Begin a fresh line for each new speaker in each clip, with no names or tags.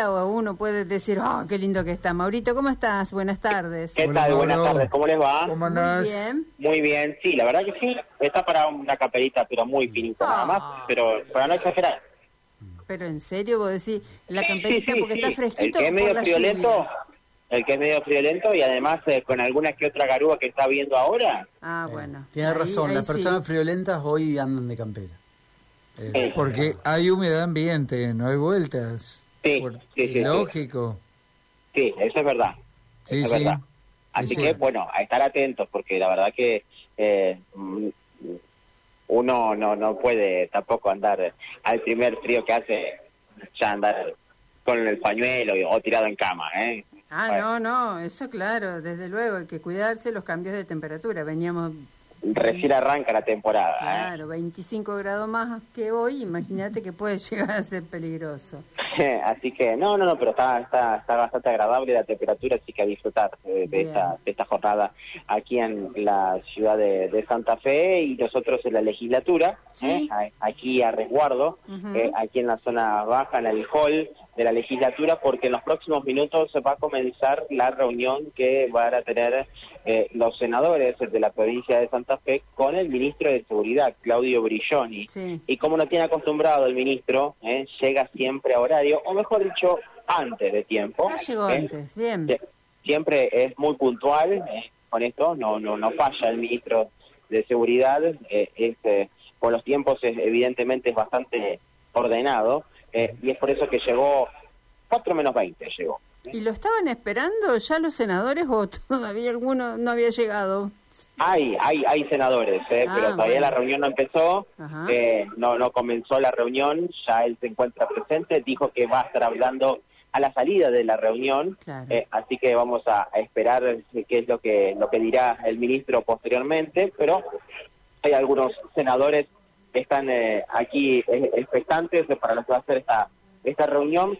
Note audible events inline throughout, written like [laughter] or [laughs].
o uno puede decir, oh, qué lindo que está. Maurito, ¿cómo estás? Buenas tardes.
¿Qué tal? Buenas tardes, ¿cómo les va?
¿Cómo
Muy
andás?
bien.
Muy bien, sí, la verdad que sí. Está para una caperita, pero muy finita nada más,
Ah.
pero para no exagerar.
Pero en serio, vos decís, la
Sí,
camperita
sí,
porque
sí.
está
El
fresquito
que es medio friolento,
lluvia.
el que es medio friolento y además eh, con alguna que otra garúa que está viendo ahora.
Ah, bueno.
Tiene
Ahí-
razón,
ahí
las
sí.
personas friolentas hoy andan de campera. Eh,
Sí.
Porque hay humedad ambiente, no hay vueltas.
Sí,
Por-
sí, sí, sí.
Lógico.
Sí, eso es verdad.
Sí,
eso es
sí.
verdad. Así
Sí,
que,
sí.
bueno, a estar atentos, porque la verdad que eh, uno no no puede tampoco andar al primer frío que hace, ya andar con el pañuelo o tirado en cama, ¿eh?
Ah,
Bueno,
no, no, eso claro, desde luego, hay que cuidarse los cambios de temperatura. Veníamos,
Recién arranca la temporada, ¿eh?
claro, 25 grados más que hoy, imagínate que puede [laughs] llegar a ser peligroso. [laughs]
Así que, no, no, no, pero está, está, está bastante agradable la temperatura, así que a disfrutar eh, de, esta, de esta jornada aquí en la ciudad de, de Santa Fe y nosotros en la legislatura,
Sí.
¿eh? Aquí a resguardo, eh, aquí en la zona baja, en el hall de la legislatura, porque en los próximos minutos va a comenzar la reunión que van a tener eh, los senadores de la provincia de Santa Fe con el ministro de Seguridad, Claudio Brilloni.
Sí.
Y como no tiene acostumbrado el ministro, ¿eh? llega siempre a horario, o mejor dicho, antes de tiempo.
Ah, llegó
¿eh?
antes, bien.
Sie- Siempre es muy puntual ¿eh? con esto, no, no, no falla el ministro de Seguridad, eh, es, eh, con los tiempos es- evidentemente es bastante ordenado, eh, y es por eso que llegó 4 menos 20 llegó.
¿Y lo estaban esperando ya los senadores o [laughs] todavía alguno no había llegado?
Hay, hay, hay senadores, ¿eh?
Ah,
pero todavía
bueno.
la reunión no empezó, eh, no, no comenzó la reunión, ya él se encuentra presente, dijo que va a estar hablando a la salida de la reunión,
Claro.
eh, así que vamos a, a esperar eh, qué es lo que, lo que dirá el ministro posteriormente, pero hay algunos senadores están eh, aquí eh, expectantes para lo que va a ser esta, esta reunión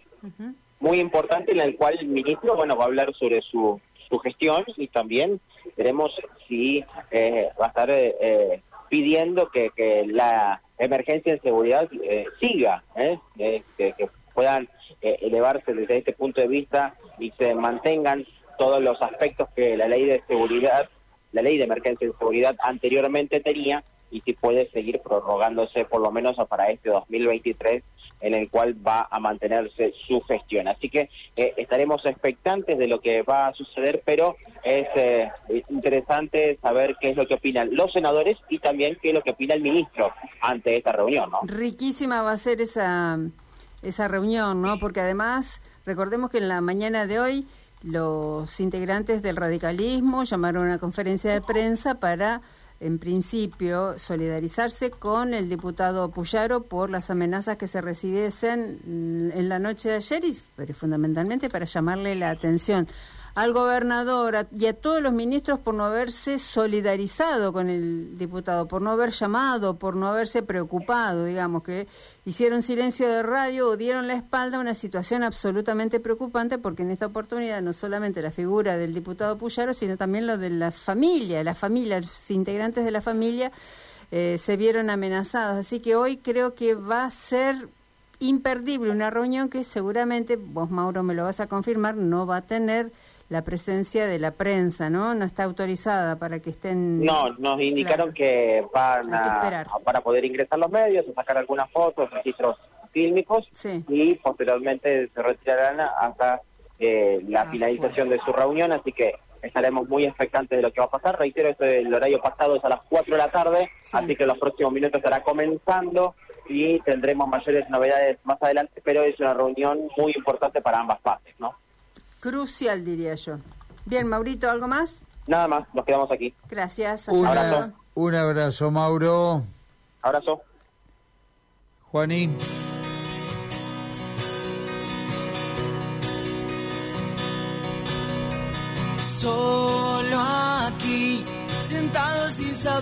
muy importante en el cual el ministro bueno va a hablar sobre su, su gestión y también veremos si eh, va a estar eh, eh, pidiendo que, que la emergencia en seguridad eh, siga, ¿eh? Eh, que, que puedan eh, elevarse desde este punto de vista y se mantengan todos los aspectos que la ley de seguridad, la ley de emergencia en seguridad anteriormente tenía y si puede seguir prorrogándose por lo menos para este 2023 en el cual va a mantenerse su gestión. Así que eh, estaremos expectantes de lo que va a suceder, pero es eh, interesante saber qué es lo que opinan los senadores y también qué es lo que opina el ministro ante esta reunión, ¿no?
Riquísima va a ser esa, esa reunión, ¿no? Porque además, recordemos que en la mañana de hoy los integrantes del radicalismo llamaron a una conferencia de prensa para, en principio, solidarizarse con el diputado Puyaro por las amenazas que se recibiesen en la noche de ayer y pero fundamentalmente para llamarle la atención al gobernador y a todos los ministros por no haberse solidarizado con el diputado, por no haber llamado, por no haberse preocupado, digamos, que hicieron silencio de radio o dieron la espalda a una situación absolutamente preocupante porque en esta oportunidad no solamente la figura del diputado Puyaro, sino también lo de las familias, las familias, los integrantes de la familia eh, se vieron amenazados. Así que hoy creo que va a ser imperdible una reunión que seguramente, vos Mauro me lo vas a confirmar, no va a tener la presencia de la prensa, ¿no? No está autorizada para que estén...
No, nos indicaron
Claro.
que van
que
a, para poder ingresar los medios, sacar algunas fotos, registros fílmicos
Sí.
y posteriormente se retirarán hasta eh, la
Ah,
finalización de su reunión, así que estaremos muy expectantes de lo que va a pasar. Reitero, esto el horario pasado es a las 4 de la tarde,
Sí.
así que en los próximos minutos estará comenzando y tendremos mayores novedades más adelante, pero es una reunión muy importante para ambas partes, ¿no?
Crucial, diría yo. Bien, Maurito, ¿algo más?
Nada más, nos quedamos aquí.
Gracias. hasta
Un,
luego.
Abrazo.
un abrazo, Mauro.
Abrazo.
Juanín.
Solo aquí, sentado sin saber.